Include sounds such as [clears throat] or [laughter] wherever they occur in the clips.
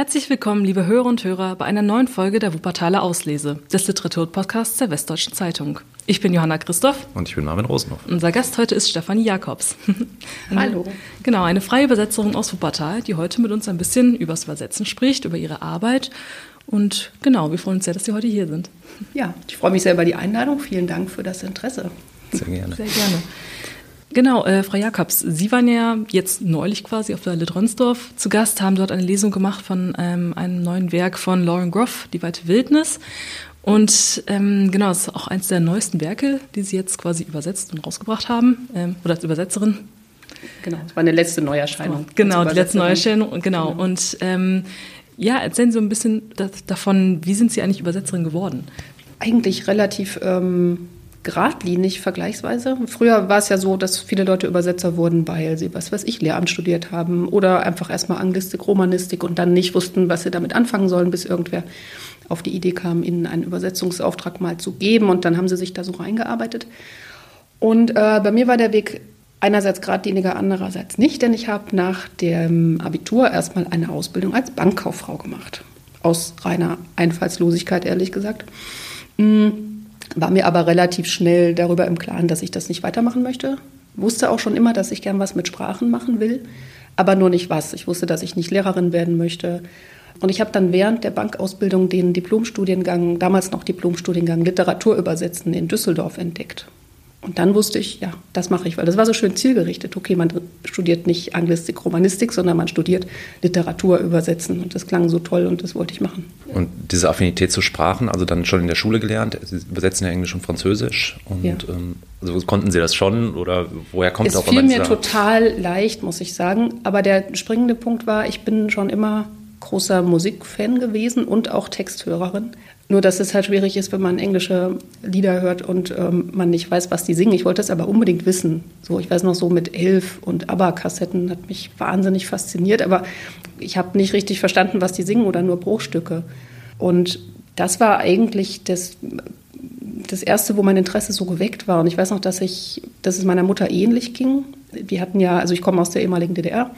Herzlich willkommen, liebe Hörer und Hörer, bei einer neuen Folge der Wuppertaler Auslese, des Literaturpodcasts der Westdeutschen Zeitung. Ich bin Johanna Christoph. Und ich bin Marvin Rosenhoff. Unser Gast heute ist Stefanie Jakobs. [laughs] Hallo. Genau, eine freie Übersetzerin aus Wuppertal, die heute mit uns ein bisschen übers Übersetzen spricht, über ihre Arbeit. Und genau, wir freuen uns sehr, dass Sie heute hier sind. Ja, ich freue mich sehr über die Einladung. Vielen Dank für das Interesse. Sehr gerne. Sehr gerne. Genau, äh, Frau Jakobs, Sie waren ja jetzt neulich quasi auf der Litronsdorf zu Gast, haben dort eine Lesung gemacht von ähm, einem neuen Werk von Lauren Groff, Die weite Wildnis. Und ähm, genau, das ist auch eines der neuesten Werke, die Sie jetzt quasi übersetzt und rausgebracht haben, ähm, oder als Übersetzerin. Genau, das war eine letzte Neuerscheinung. Genau, die letzte Neuerscheinung, genau. genau. Und ähm, ja, erzählen Sie so ein bisschen davon, wie sind Sie eigentlich Übersetzerin geworden? Eigentlich relativ ähm, geradlinig vergleichsweise. Früher war es ja so, dass viele Leute Übersetzer wurden, weil sie, was weiß ich, Lehramt studiert haben oder einfach erstmal Anglistik, Romanistik und dann nicht wussten, was sie damit anfangen sollen, bis irgendwer auf die Idee kam, ihnen einen Übersetzungsauftrag mal zu geben und dann haben sie sich da so reingearbeitet. Und äh, bei mir war der Weg einerseits geradliniger, andererseits nicht, denn ich habe nach dem Abitur erstmal eine Ausbildung als Bankkauffrau gemacht. Aus reiner Einfallslosigkeit, ehrlich gesagt. Mhm war mir aber relativ schnell darüber im Klaren, dass ich das nicht weitermachen möchte. Wusste auch schon immer, dass ich gern was mit Sprachen machen will, aber nur nicht was. Ich wusste, dass ich nicht Lehrerin werden möchte. Und ich habe dann während der Bankausbildung den Diplomstudiengang, damals noch Diplomstudiengang Literatur übersetzen in Düsseldorf entdeckt. Und dann wusste ich, ja, das mache ich, weil das war so schön zielgerichtet. Okay, man studiert nicht Anglistik, Romanistik, sondern man studiert Literatur übersetzen. Und das klang so toll und das wollte ich machen. Und diese Affinität zu Sprachen, also dann schon in der Schule gelernt, Sie übersetzen ja Englisch und Französisch. Und ja. ähm, also konnten Sie das schon oder woher kommt es auch Es fiel mir total leicht, muss ich sagen. Aber der springende Punkt war, ich bin schon immer großer Musikfan gewesen und auch Texthörerin. Nur, dass es halt schwierig ist, wenn man englische Lieder hört und ähm, man nicht weiß, was die singen. Ich wollte es aber unbedingt wissen. So, ich weiß noch so mit Elf und ABBA-Kassetten hat mich wahnsinnig fasziniert, aber ich habe nicht richtig verstanden, was die singen oder nur Bruchstücke. Und das war eigentlich das, das erste, wo mein Interesse so geweckt war. Und ich weiß noch, dass ich, dass es meiner Mutter ähnlich ging. Wir hatten ja, also ich komme aus der ehemaligen DDR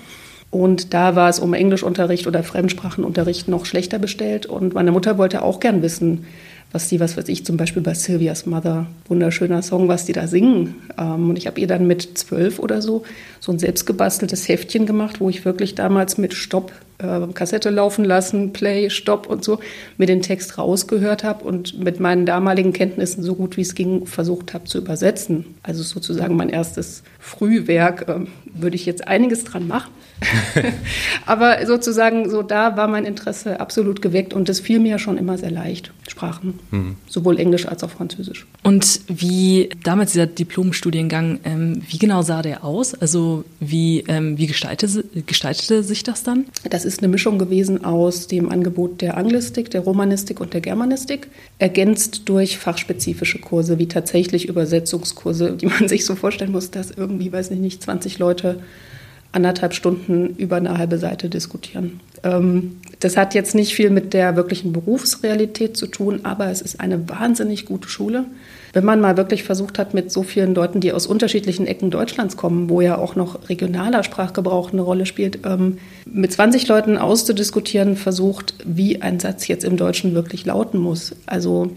und da war es um Englischunterricht oder Fremdsprachenunterricht noch schlechter bestellt. Und meine Mutter wollte auch gern wissen, was die, was weiß ich, zum Beispiel bei Sylvia's Mother, wunderschöner Song, was die da singen. Ähm, und ich habe ihr dann mit zwölf oder so so ein selbstgebasteltes Heftchen gemacht, wo ich wirklich damals mit Stopp, äh, Kassette laufen lassen, Play, Stopp und so, mir den Text rausgehört habe und mit meinen damaligen Kenntnissen so gut wie es ging versucht habe zu übersetzen. Also sozusagen mein erstes Frühwerk. Äh, würde ich jetzt einiges dran machen. [laughs] Aber sozusagen, so da war mein Interesse absolut geweckt und das fiel mir schon immer sehr leicht, Sprachen, mhm. sowohl Englisch als auch Französisch. Und wie damals dieser Diplomstudiengang, ähm, wie genau sah der aus? Also wie, ähm, wie gestaltete, gestaltete sich das dann? Das ist eine Mischung gewesen aus dem Angebot der Anglistik, der Romanistik und der Germanistik, ergänzt durch fachspezifische Kurse, wie tatsächlich Übersetzungskurse, die man sich so vorstellen muss, dass irgendwie, weiß ich nicht, 20 Leute anderthalb Stunden über eine halbe Seite diskutieren. Ähm, das hat jetzt nicht viel mit der wirklichen Berufsrealität zu tun, aber es ist eine wahnsinnig gute Schule wenn man mal wirklich versucht hat, mit so vielen Leuten, die aus unterschiedlichen Ecken Deutschlands kommen, wo ja auch noch regionaler Sprachgebrauch eine Rolle spielt, ähm, mit 20 Leuten auszudiskutieren, versucht, wie ein Satz jetzt im Deutschen wirklich lauten muss. Also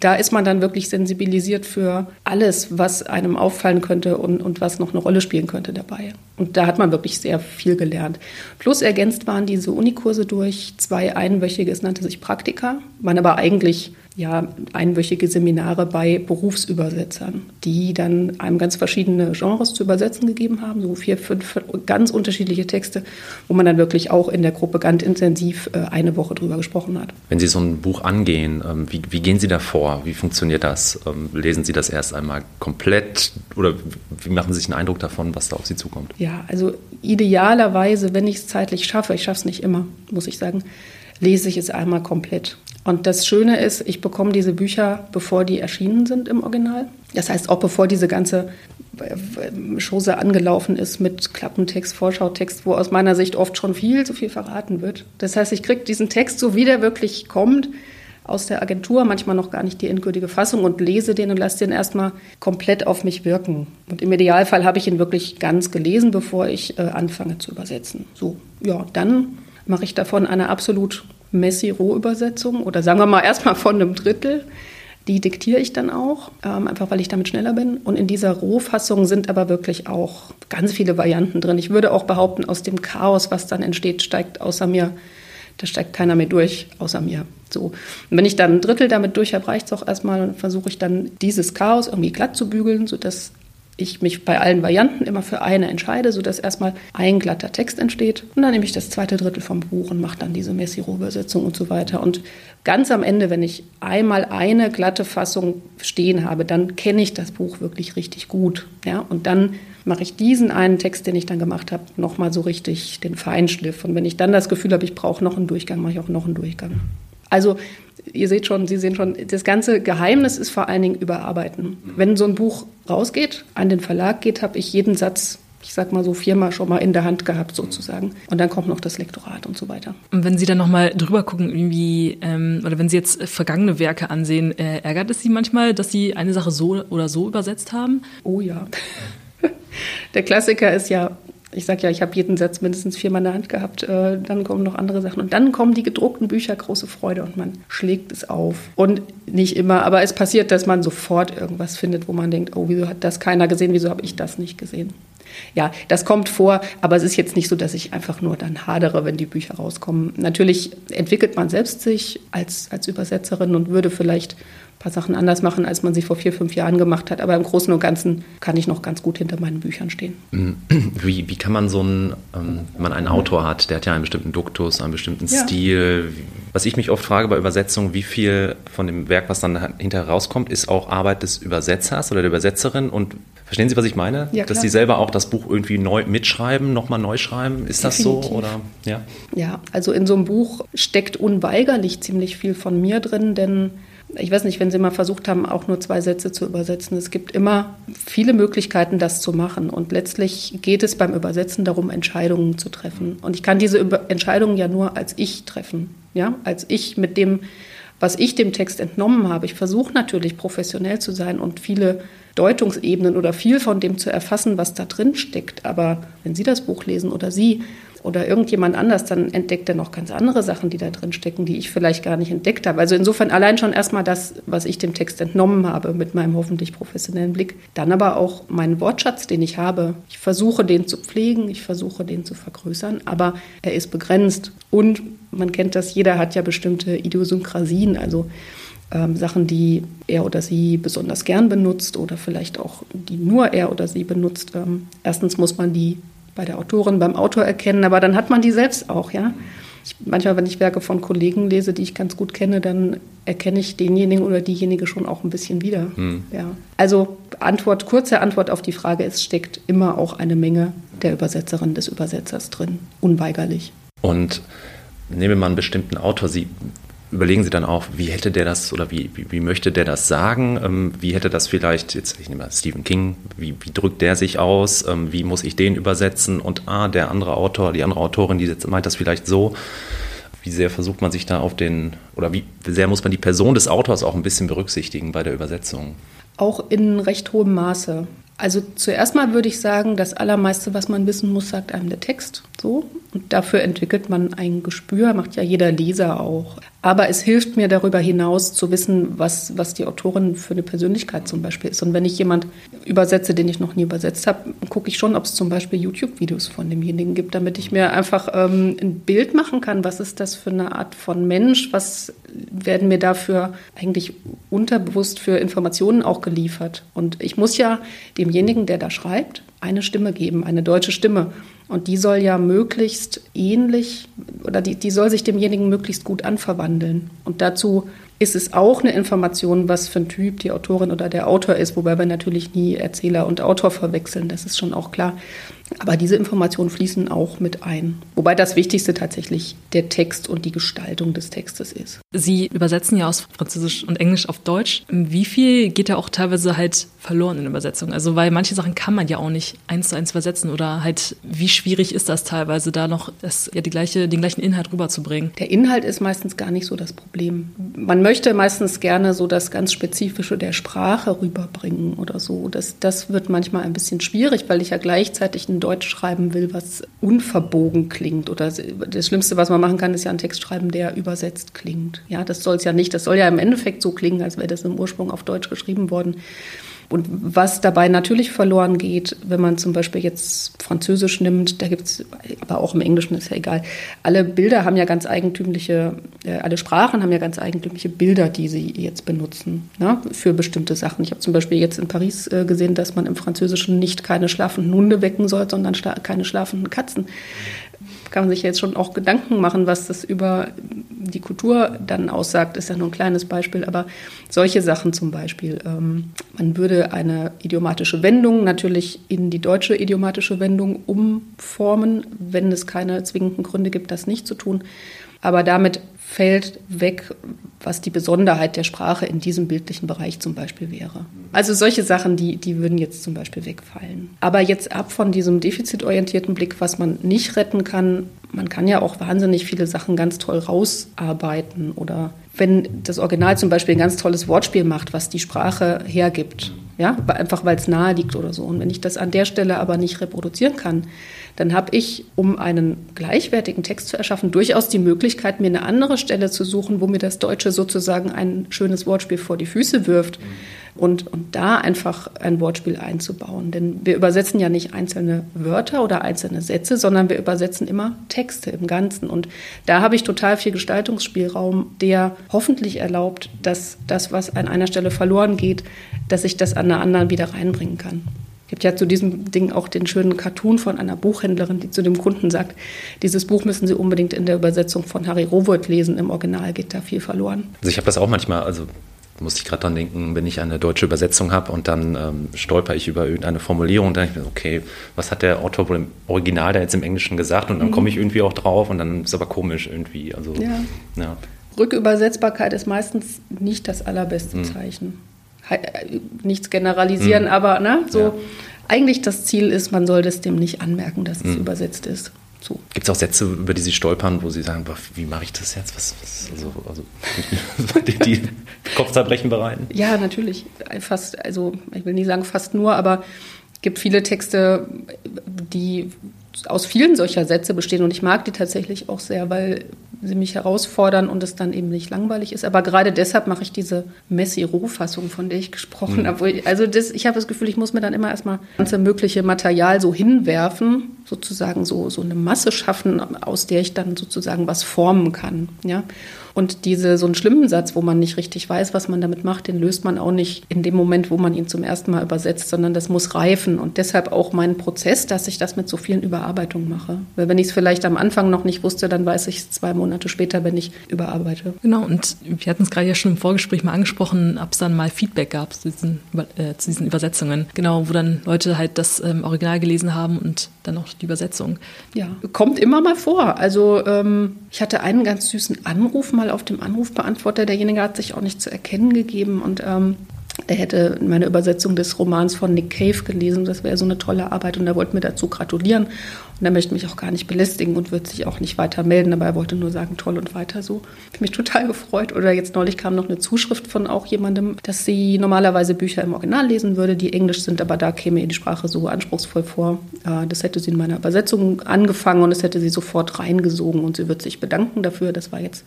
da ist man dann wirklich sensibilisiert für alles, was einem auffallen könnte und, und was noch eine Rolle spielen könnte dabei. Und da hat man wirklich sehr viel gelernt. Plus ergänzt waren diese Unikurse durch zwei einwöchige, es nannte sich Praktika, waren aber eigentlich ja, einwöchige Seminare bei Berufsübersetzern, die dann einem ganz verschiedene Genres zu übersetzen gegeben haben, so vier, fünf ganz unterschiedliche Texte, wo man dann wirklich auch in der Gruppe ganz intensiv äh, eine Woche drüber gesprochen hat. Wenn Sie so ein Buch angehen, ähm, wie, wie gehen Sie da vor? Wie funktioniert das? Ähm, lesen Sie das erst einmal komplett oder wie machen Sie sich einen Eindruck davon, was da auf Sie zukommt? Ja, also idealerweise, wenn ich es zeitlich schaffe, ich schaffe es nicht immer, muss ich sagen, lese ich es einmal komplett. Und das Schöne ist, ich bekomme diese Bücher, bevor die erschienen sind im Original. Das heißt, auch bevor diese ganze äh, Chose angelaufen ist mit Klappentext, Vorschautext, wo aus meiner Sicht oft schon viel zu viel verraten wird. Das heißt, ich kriege diesen Text, so wie der wirklich kommt, aus der Agentur, manchmal noch gar nicht die endgültige Fassung und lese den und lasse den erstmal komplett auf mich wirken. Und im Idealfall habe ich ihn wirklich ganz gelesen, bevor ich äh, anfange zu übersetzen. So, ja, dann mache ich davon eine absolut Messi-Roh-Übersetzung oder sagen wir mal erstmal von einem Drittel. Die diktiere ich dann auch, ähm, einfach weil ich damit schneller bin. Und in dieser Rohfassung sind aber wirklich auch ganz viele Varianten drin. Ich würde auch behaupten, aus dem Chaos, was dann entsteht, steigt außer mir, da steigt keiner mehr durch, außer mir. So. Und wenn ich dann ein Drittel damit durch habe, reicht es auch erstmal und versuche ich dann dieses Chaos irgendwie glatt zu bügeln, sodass ich mich bei allen Varianten immer für eine entscheide, sodass erstmal ein glatter Text entsteht. Und dann nehme ich das zweite Drittel vom Buch und mache dann diese Messiro-Übersetzung und so weiter. Und ganz am Ende, wenn ich einmal eine glatte Fassung stehen habe, dann kenne ich das Buch wirklich richtig gut. Ja? Und dann mache ich diesen einen Text, den ich dann gemacht habe, nochmal so richtig den Feinschliff. Und wenn ich dann das Gefühl habe, ich brauche noch einen Durchgang, mache ich auch noch einen Durchgang. Also ihr seht schon, Sie sehen schon, das ganze Geheimnis ist vor allen Dingen überarbeiten. Wenn so ein Buch rausgeht, an den Verlag geht, habe ich jeden Satz ich sag mal so viermal schon mal in der Hand gehabt sozusagen. Und dann kommt noch das Lektorat und so weiter. Und wenn Sie dann nochmal drüber gucken, irgendwie, ähm, oder wenn Sie jetzt vergangene Werke ansehen, äh, ärgert es Sie manchmal, dass Sie eine Sache so oder so übersetzt haben? Oh ja. [laughs] der Klassiker ist ja ich sage ja, ich habe jeden Satz mindestens viermal in der Hand gehabt. Äh, dann kommen noch andere Sachen. Und dann kommen die gedruckten Bücher, große Freude und man schlägt es auf. Und nicht immer, aber es passiert, dass man sofort irgendwas findet, wo man denkt, oh, wieso hat das keiner gesehen, wieso habe ich das nicht gesehen? Ja, das kommt vor, aber es ist jetzt nicht so, dass ich einfach nur dann hadere, wenn die Bücher rauskommen. Natürlich entwickelt man selbst sich als, als Übersetzerin und würde vielleicht ein paar Sachen anders machen, als man sie vor vier, fünf Jahren gemacht hat. Aber im Großen und Ganzen kann ich noch ganz gut hinter meinen Büchern stehen. [clears throat] Wie, wie kann man so einen, ähm, wenn man einen Autor hat, der hat ja einen bestimmten Duktus, einen bestimmten ja. Stil. Was ich mich oft frage bei Übersetzungen, wie viel von dem Werk, was dann hinterher rauskommt, ist auch Arbeit des Übersetzers oder der Übersetzerin und Verstehen Sie, was ich meine? Ja, Dass Sie selber auch das Buch irgendwie neu mitschreiben, nochmal neu schreiben? Ist Definitiv. das so? Oder? Ja? ja, also in so einem Buch steckt unweigerlich ziemlich viel von mir drin, denn ich weiß nicht, wenn Sie mal versucht haben, auch nur zwei Sätze zu übersetzen. Es gibt immer viele Möglichkeiten, das zu machen. Und letztlich geht es beim Übersetzen darum, Entscheidungen zu treffen. Und ich kann diese Entscheidungen ja nur als ich treffen. Ja, als ich mit dem, was ich dem Text entnommen habe. Ich versuche natürlich professionell zu sein und viele Deutungsebenen oder viel von dem zu erfassen, was da drin steckt. Aber wenn Sie das Buch lesen oder Sie, oder irgendjemand anders, dann entdeckt er noch ganz andere Sachen, die da drin stecken, die ich vielleicht gar nicht entdeckt habe. Also insofern allein schon erstmal das, was ich dem Text entnommen habe mit meinem hoffentlich professionellen Blick. Dann aber auch meinen Wortschatz, den ich habe. Ich versuche, den zu pflegen, ich versuche, den zu vergrößern, aber er ist begrenzt. Und man kennt das, jeder hat ja bestimmte Idiosynkrasien, also ähm, Sachen, die er oder sie besonders gern benutzt oder vielleicht auch die nur er oder sie benutzt. Ähm, erstens muss man die bei der Autorin, beim Autor erkennen, aber dann hat man die selbst auch, ja. Ich, manchmal, wenn ich Werke von Kollegen lese, die ich ganz gut kenne, dann erkenne ich denjenigen oder diejenige schon auch ein bisschen wieder. Hm. Ja. Also Antwort, kurze Antwort auf die Frage, es steckt immer auch eine Menge der Übersetzerin des Übersetzers drin, unweigerlich. Und nehmen wir mal einen bestimmten Autor, Sie überlegen Sie dann auch, wie hätte der das oder wie, wie, wie möchte der das sagen? Ähm, wie hätte das vielleicht, jetzt ich nehme mal Stephen King, wie, wie drückt der sich aus? Ähm, wie muss ich den übersetzen? Und ah, der andere Autor, die andere Autorin, die meint das vielleicht so. Wie sehr versucht man sich da auf den, oder wie sehr muss man die Person des Autors auch ein bisschen berücksichtigen bei der Übersetzung? Auch in recht hohem Maße. Also zuerst mal würde ich sagen, das Allermeiste, was man wissen muss, sagt einem der Text. So. Und dafür entwickelt man ein Gespür, macht ja jeder Leser auch. Aber es hilft mir darüber hinaus zu wissen, was, was die Autorin für eine Persönlichkeit zum Beispiel ist. Und wenn ich jemand übersetze, den ich noch nie übersetzt habe, gucke ich schon, ob es zum Beispiel YouTube-Videos von demjenigen gibt, damit ich mir einfach ähm, ein Bild machen kann, was ist das für eine Art von Mensch, was werden mir dafür eigentlich unterbewusst für Informationen auch geliefert. Und ich muss ja demjenigen, der da schreibt, eine Stimme geben, eine deutsche Stimme. Und die soll ja möglichst ähnlich oder die, die soll sich demjenigen möglichst gut anverwandeln. Und dazu ist es auch eine Information, was für ein Typ die Autorin oder der Autor ist, wobei wir natürlich nie Erzähler und Autor verwechseln, das ist schon auch klar. Aber diese Informationen fließen auch mit ein. Wobei das Wichtigste tatsächlich der Text und die Gestaltung des Textes ist. Sie übersetzen ja aus Französisch und Englisch auf Deutsch. Wie viel geht da auch teilweise halt verloren in Übersetzung? Also, weil manche Sachen kann man ja auch nicht eins zu eins übersetzen oder halt, wie schwierig ist das teilweise, da noch das, ja, die gleiche, den gleichen Inhalt rüberzubringen? Der Inhalt ist meistens gar nicht so das Problem. Man möchte meistens gerne so das ganz Spezifische der Sprache rüberbringen oder so. Das, das wird manchmal ein bisschen schwierig, weil ich ja gleichzeitig ein ein Deutsch schreiben will, was unverbogen klingt. Oder das Schlimmste, was man machen kann, ist ja einen Text schreiben, der übersetzt klingt. Ja, das soll es ja nicht. Das soll ja im Endeffekt so klingen, als wäre das im Ursprung auf Deutsch geschrieben worden. Und was dabei natürlich verloren geht, wenn man zum Beispiel jetzt Französisch nimmt, da gibt es, aber auch im Englischen ist ja egal, alle Bilder haben ja ganz eigentümliche, äh, alle Sprachen haben ja ganz eigentümliche Bilder, die sie jetzt benutzen ne, für bestimmte Sachen. Ich habe zum Beispiel jetzt in Paris äh, gesehen, dass man im Französischen nicht keine schlafenden Hunde wecken soll, sondern schla keine schlafenden Katzen kann man sich jetzt schon auch Gedanken machen, was das über die Kultur dann aussagt, ist ja nur ein kleines Beispiel, aber solche Sachen zum Beispiel. Ähm, man würde eine idiomatische Wendung natürlich in die deutsche idiomatische Wendung umformen, wenn es keine zwingenden Gründe gibt, das nicht zu tun. Aber damit fällt weg, was die Besonderheit der Sprache in diesem bildlichen Bereich zum Beispiel wäre. Also solche Sachen, die, die würden jetzt zum Beispiel wegfallen. Aber jetzt ab von diesem defizitorientierten Blick, was man nicht retten kann, man kann ja auch wahnsinnig viele Sachen ganz toll rausarbeiten. Oder wenn das Original zum Beispiel ein ganz tolles Wortspiel macht, was die Sprache hergibt, ja, einfach weil es nahe liegt oder so. Und wenn ich das an der Stelle aber nicht reproduzieren kann, dann habe ich, um einen gleichwertigen Text zu erschaffen, durchaus die Möglichkeit, mir eine andere Stelle zu suchen, wo mir das Deutsche sozusagen ein schönes Wortspiel vor die Füße wirft. Und, und da einfach ein Wortspiel einzubauen. Denn wir übersetzen ja nicht einzelne Wörter oder einzelne Sätze, sondern wir übersetzen immer Texte im Ganzen. Und da habe ich total viel Gestaltungsspielraum, der hoffentlich erlaubt, dass das, was an einer Stelle verloren geht, dass ich das an einer anderen wieder reinbringen kann gibt ja zu diesem Ding auch den schönen Cartoon von einer Buchhändlerin, die zu dem Kunden sagt, dieses Buch müssen Sie unbedingt in der Übersetzung von Harry Rowoth lesen. Im Original geht da viel verloren. Also ich habe das auch manchmal, also muss ich gerade dran denken, wenn ich eine deutsche Übersetzung habe und dann ähm, stolper ich über irgendeine Formulierung, dann denke ich mir, okay, was hat der Autor wohl im Original da jetzt im Englischen gesagt? Und dann mhm. komme ich irgendwie auch drauf und dann ist es aber komisch irgendwie. Also, ja. ja. Rückübersetzbarkeit ist meistens nicht das allerbeste mhm. Zeichen nichts generalisieren, mhm. aber ne, so ja. eigentlich das Ziel ist, man soll das dem nicht anmerken, dass es mhm. übersetzt ist. So. Gibt es auch Sätze, über die Sie stolpern, wo Sie sagen, wie mache ich das jetzt? Was, was also, also [laughs] die, die Kopfzerbrechen bereiten? Ja, natürlich. Fast, also ich will nicht sagen fast nur, aber es gibt viele Texte, die aus vielen solcher Sätze bestehen und ich mag die tatsächlich auch sehr, weil sie mich herausfordern und es dann eben nicht langweilig ist. Aber gerade deshalb mache ich diese Messi-Rohfassung, von der ich gesprochen mhm. habe. Also das, ich habe das Gefühl, ich muss mir dann immer erstmal ganze mögliche Material so hinwerfen, sozusagen so, so eine Masse schaffen, aus der ich dann sozusagen was formen kann. Ja? Und diese, so einen schlimmen Satz, wo man nicht richtig weiß, was man damit macht, den löst man auch nicht in dem Moment, wo man ihn zum ersten Mal übersetzt, sondern das muss reifen. Und deshalb auch mein Prozess, dass ich das mit so vielen Überarbeitungen mache. Weil wenn ich es vielleicht am Anfang noch nicht wusste, dann weiß ich es zwei Monate später, wenn ich überarbeite. Genau, und wir hatten es gerade ja schon im Vorgespräch mal angesprochen, ob es dann mal Feedback gab zu diesen, äh, zu diesen Übersetzungen. Genau, wo dann Leute halt das ähm, Original gelesen haben und dann auch die Übersetzung. Ja, kommt immer mal vor. Also ähm, ich hatte einen ganz süßen Anruf mal auf dem Anrufbeantworter. Derjenige hat sich auch nicht zu erkennen gegeben und ähm, er hätte meine Übersetzung des Romans von Nick Cave gelesen. Das wäre so eine tolle Arbeit und er wollte mir dazu gratulieren. Und er möchte mich auch gar nicht belästigen und wird sich auch nicht weiter melden, aber er wollte nur sagen, toll und weiter so. Ich habe mich total gefreut. Oder jetzt neulich kam noch eine Zuschrift von auch jemandem, dass sie normalerweise Bücher im Original lesen würde, die englisch sind, aber da käme ihr die Sprache so anspruchsvoll vor. Äh, das hätte sie in meiner Übersetzung angefangen und es hätte sie sofort reingesogen und sie wird sich bedanken dafür. Das war jetzt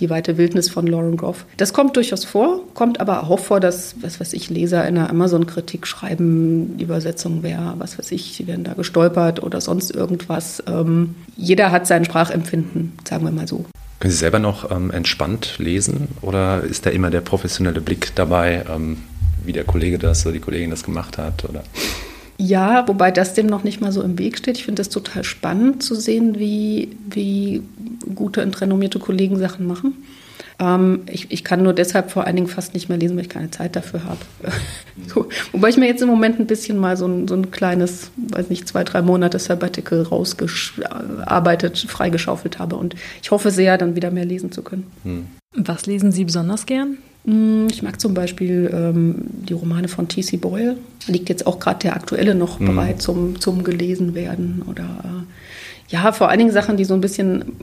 die weite Wildnis von Lauren Groff. Das kommt durchaus vor, kommt aber auch vor, dass, was weiß ich, Leser in einer Amazon-Kritik schreiben, Übersetzung wäre, was weiß ich, sie werden da gestolpert oder sonst irgendwas. Ähm, jeder hat sein Sprachempfinden, sagen wir mal so. Können Sie selber noch ähm, entspannt lesen oder ist da immer der professionelle Blick dabei, ähm, wie der Kollege das oder die Kollegin das gemacht hat? Oder? Ja, wobei das dem noch nicht mal so im Weg steht. Ich finde es total spannend zu sehen, wie, wie gute und renommierte Kollegen Sachen machen. Ähm, ich, ich, kann nur deshalb vor allen Dingen fast nicht mehr lesen, weil ich keine Zeit dafür habe. [laughs] so, wobei ich mir jetzt im Moment ein bisschen mal so ein, so ein kleines, weiß nicht, zwei, drei Monate Sabbatical rausgearbeitet, freigeschaufelt habe. Und ich hoffe sehr, dann wieder mehr lesen zu können. Hm. Was lesen Sie besonders gern? Mm, ich mag zum Beispiel ähm, die Romane von T.C. Boyle. Liegt jetzt auch gerade der aktuelle noch mhm. bereit zum, zum gelesen werden. Oder äh, ja, vor allen Dingen Sachen, die so ein bisschen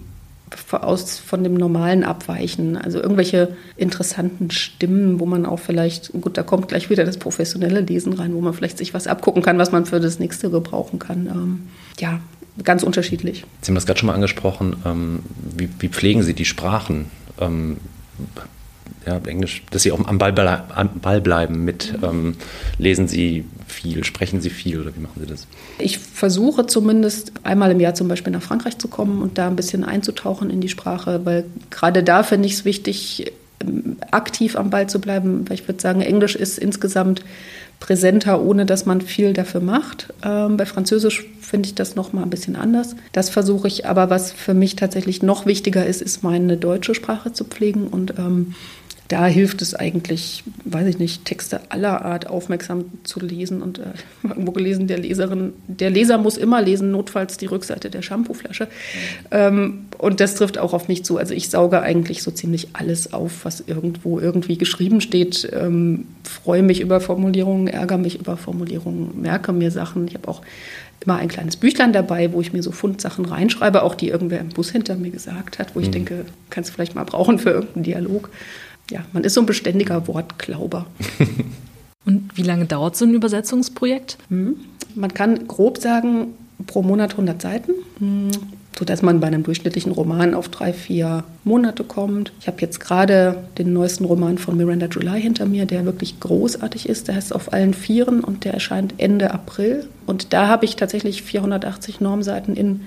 aus von dem Normalen abweichen. Also irgendwelche interessanten Stimmen, wo man auch vielleicht, gut, da kommt gleich wieder das professionelle Lesen rein, wo man vielleicht sich was abgucken kann, was man für das nächste gebrauchen kann. Ähm, ja, ganz unterschiedlich. Sie haben das gerade schon mal angesprochen. Ähm, wie, wie, pflegen Sie die Sprachen? Ja, Englisch, dass Sie auch am Ball, am Ball bleiben mit, ähm, lesen Sie viel, sprechen Sie viel oder wie machen Sie das? Ich versuche zumindest einmal im Jahr zum Beispiel nach Frankreich zu kommen und da ein bisschen einzutauchen in die Sprache, weil gerade da finde ich es wichtig, ähm, aktiv am Ball zu bleiben, weil ich würde sagen, Englisch ist insgesamt präsenter, ohne dass man viel dafür macht. Ähm, bei Französisch finde ich das noch mal ein bisschen anders. Das versuche ich, aber was für mich tatsächlich noch wichtiger ist, ist meine deutsche Sprache zu pflegen und ähm, da hilft es eigentlich, weiß ich nicht, Texte aller Art aufmerksam zu lesen und äh, [laughs] irgendwo gelesen, der Leserin, der Leser muss immer lesen, notfalls die Rückseite der Shampooflasche. Mhm. Ähm, und das trifft auch auf mich zu. Also ich sauge eigentlich so ziemlich alles auf, was irgendwo irgendwie geschrieben steht. Ähm, freue mich über Formulierungen, ärgere mich über Formulierungen, merke mir Sachen. Ich habe auch immer ein kleines Büchlein dabei, wo ich mir so Fundsachen reinschreibe, auch die irgendwer im Bus hinter mir gesagt hat, wo ich mhm. denke, kannst du vielleicht mal brauchen für irgendeinen Dialog ja, man ist so ein beständiger Wortglauber. [laughs] Und wie lange dauert so ein Übersetzungsprojekt? Hm. Man kann grob sagen, pro Monat 100 Seiten, hm. sodass man bei einem durchschnittlichen Roman auf drei, vier Monate kommt. Ich habe jetzt gerade den neuesten Roman von Miranda July hinter mir, der wirklich großartig ist. Der heißt Auf allen Vieren und der erscheint Ende April. Und da habe ich tatsächlich 480 Normseiten in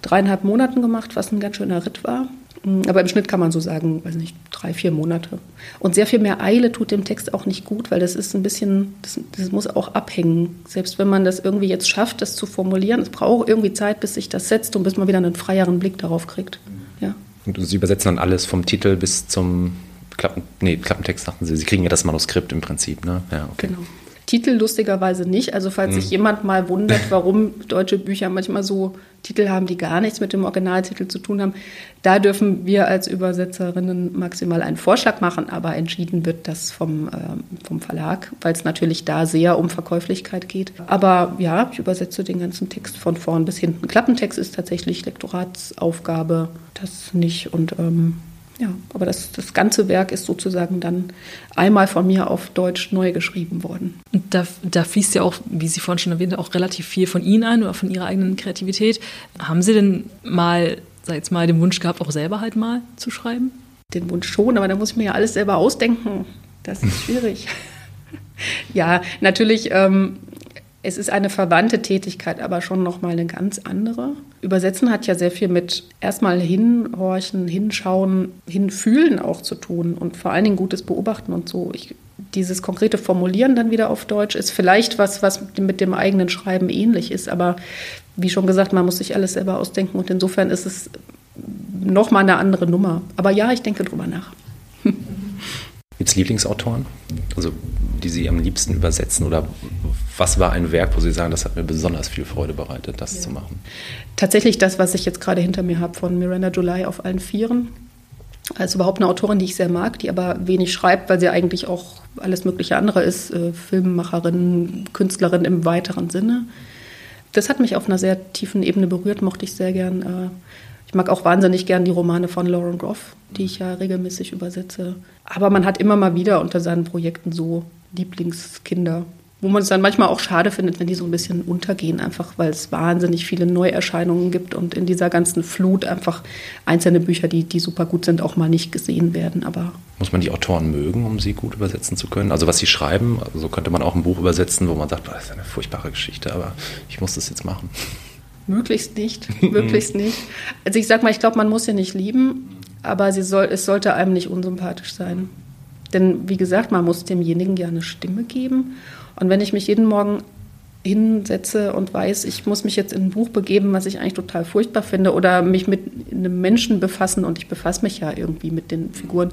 dreieinhalb Monaten gemacht, was ein ganz schöner Ritt war. Mm, aber im Schnitt kann man so sagen, weiß nicht, drei, vier Monate. Und sehr viel mehr Eile tut dem Text auch nicht gut, weil das ist ein bisschen, das, das, muss auch abhängen. Selbst wenn man das irgendwie jetzt schafft, das zu formulieren, es braucht irgendwie Zeit, bis sich das setzt und bis man wieder einen freieren Blick darauf kriegt. Ja. Und Sie übersetzen dann alles vom Titel bis zum Klappen, nee, Klappentext, sagten Sie. Sie kriegen ja das Manuskript im Prinzip, ne? Ja, okay. Genau. Titel lustigerweise nicht. Also falls sich hm. jemand mal wundert, warum deutsche Bücher manchmal so Titel haben, die gar nichts mit dem Originaltitel zu tun haben, da dürfen wir als Übersetzerinnen maximal einen Vorschlag machen, aber entschieden wird das vom, äh, vom Verlag, weil es natürlich da sehr um Verkäuflichkeit geht. Aber ja, ich übersetze den ganzen Text von vorn bis hinten. Klappentext ist tatsächlich Lektoratsaufgabe, das nicht. Und ähm, ja, aber das, das ganze Werk ist sozusagen dann einmal von mir auf Deutsch neu geschrieben worden. Und da, da fließt ja auch, wie Sie vorhin schon erwähnt, auch relativ viel von Ihnen ein oder von Ihrer eigenen Kreativität. Haben Sie denn mal, sag jetzt mal, den Wunsch gehabt, auch selber halt mal zu schreiben? Den Wunsch schon, aber da muss ich mir ja alles selber ausdenken. Das ist [laughs] schwierig. ja, natürlich ähm, es ist eine verwandte Tätigkeit, aber schon nochmal eine ganz andere. Übersetzen hat ja sehr viel mit erstmal hinhorchen, hinschauen, hinfühlen auch zu tun und vor allen Dingen gutes Beobachten und so. Ich, dieses konkrete Formulieren dann wieder auf Deutsch ist vielleicht was, was mit dem eigenen Schreiben ähnlich ist, aber wie schon gesagt, man muss sich alles selber ausdenken und insofern ist es nochmal eine andere Nummer. Aber ja, ich denke drüber nach. Gibt es Lieblingsautoren, also die Sie am liebsten übersetzen? Oder was war ein Werk, wo Sie sagen, das hat mir besonders viel Freude bereitet, das ja. zu machen? Tatsächlich das, was ich jetzt gerade hinter mir habe von Miranda July auf allen Vieren. Also überhaupt eine Autorin, die ich sehr mag, die aber wenig schreibt, weil sie eigentlich auch alles mögliche andere ist, äh, Filmemacherin, Künstlerin im weiteren Sinne. Das hat mich auf einer sehr tiefen Ebene berührt, mochte ich sehr gern. Ich mag auch wahnsinnig gern die Romane von Lauren Groff, die ich ja regelmäßig übersetze. Aber man hat immer mal wieder unter seinen Projekten so Lieblingskinder, wo man es dann manchmal auch schade findet, wenn die so ein bisschen untergehen, einfach weil es wahnsinnig viele Neuerscheinungen gibt und in dieser ganzen Flut einfach einzelne Bücher, die, die super gut sind, auch mal nicht gesehen werden. Aber Muss man die Autoren mögen, um sie gut übersetzen zu können? Also was sie schreiben, so also könnte man auch ein Buch übersetzen, wo man sagt, das ist eine furchtbare Geschichte, aber ich muss das jetzt machen. Möglichst nicht, [laughs] möglichst nicht. Also ich sag mal, ich glaube, man muss sie nicht lieben, aber sie soll, es sollte einem nicht unsympathisch sein. Denn wie gesagt, man muss demjenigen ja eine Stimme geben. Und wenn ich mich jeden Morgen hinsetze und weiß, ich muss mich jetzt in ein Buch begeben, was ich eigentlich total furchtbar finde, oder mich mit einem Menschen befassen und ich befasse mich ja irgendwie mit den Figuren,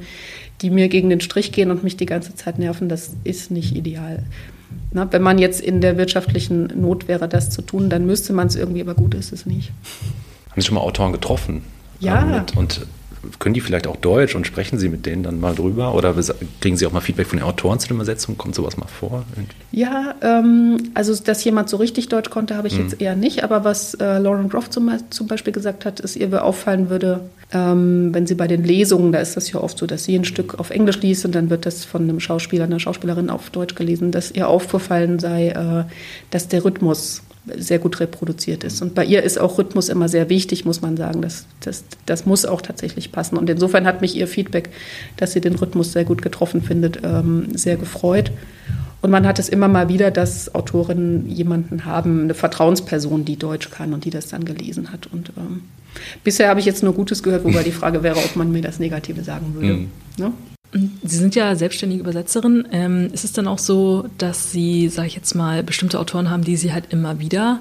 die mir gegen den Strich gehen und mich die ganze Zeit nerven, das ist nicht ideal. Na, wenn man jetzt in der wirtschaftlichen Not wäre, das zu tun, dann müsste man es irgendwie, aber gut ist es nicht. Haben Sie schon mal Autoren getroffen? Ja. und können die vielleicht auch Deutsch und sprechen Sie mit denen dann mal drüber? Oder kriegen Sie auch mal Feedback von den Autoren zu den Übersetzungen? Kommt sowas mal vor? Ja, ähm, also dass jemand so richtig Deutsch konnte, habe ich hm. jetzt eher nicht. Aber was äh, Lauren Groff zum, zum, Beispiel gesagt hat, ist, ihr auffallen würde, ähm, wenn sie bei den Lesungen, da ist das ja oft so, dass sie ein Stück auf Englisch liest und dann wird das von einem Schauspieler, einer Schauspielerin auf Deutsch gelesen, dass ihr aufgefallen sei, äh, dass der Rhythmus sehr gut reproduziert ist. Und bei ihr ist auch Rhythmus immer sehr wichtig, muss man sagen. Das, das, das muss auch tatsächlich passen. Und insofern hat mich ihr Feedback, dass sie den Rhythmus sehr gut getroffen findet, ähm, sehr gefreut. Und man hat es immer mal wieder, dass Autorinnen jemanden haben, eine Vertrauensperson, die Deutsch kann und die das dann gelesen hat. Und ähm, bisher habe ich jetzt nur Gutes gehört, wobei die Frage wäre, ob man mir das Negative sagen würde. Mhm. Ne? Sie sind ja selbstständige Übersetzerin. Ähm, ist es dann auch so, dass Sie, sage ich jetzt mal, bestimmte Autoren haben, die Sie halt immer wieder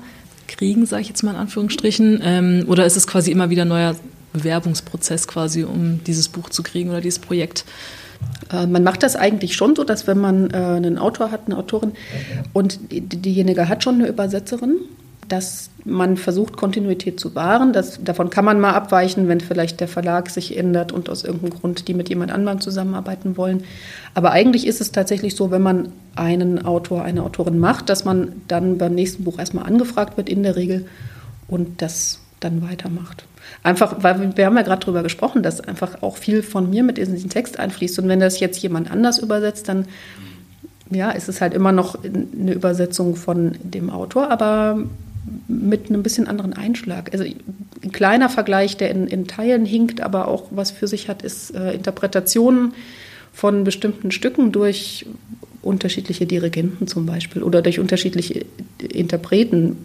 kriegen, sage ich jetzt mal in Anführungsstrichen? Ähm, oder ist es quasi immer wieder ein neuer Bewerbungsprozess quasi, um dieses Buch zu kriegen oder dieses Projekt? Äh, man macht das eigentlich schon so, dass wenn man äh, einen Autor hat, eine Autorin und diejenige hat schon eine Übersetzerin, dass man versucht, Kontinuität zu wahren. Das, davon kann man mal abweichen, wenn vielleicht der Verlag sich ändert und aus irgendeinem Grund die mit jemand anderem zusammenarbeiten wollen. Aber eigentlich ist es tatsächlich so, wenn man einen Autor, eine Autorin macht, dass man dann beim nächsten Buch erstmal angefragt wird in der Regel und das dann weitermacht. Einfach, weil wir haben ja gerade darüber gesprochen, dass einfach auch viel von mir mit in diesen Text einfließt. Und wenn das jetzt jemand anders übersetzt, dann ja, ist es halt immer noch eine Übersetzung von dem Autor, aber mit einem bisschen anderen Einschlag. Also ein kleiner Vergleich, der in, in Teilen hinkt, aber auch was für sich hat, ist äh, Interpretationen von bestimmten Stücken durch unterschiedliche Dirigenten zum Beispiel oder durch unterschiedliche Interpreten.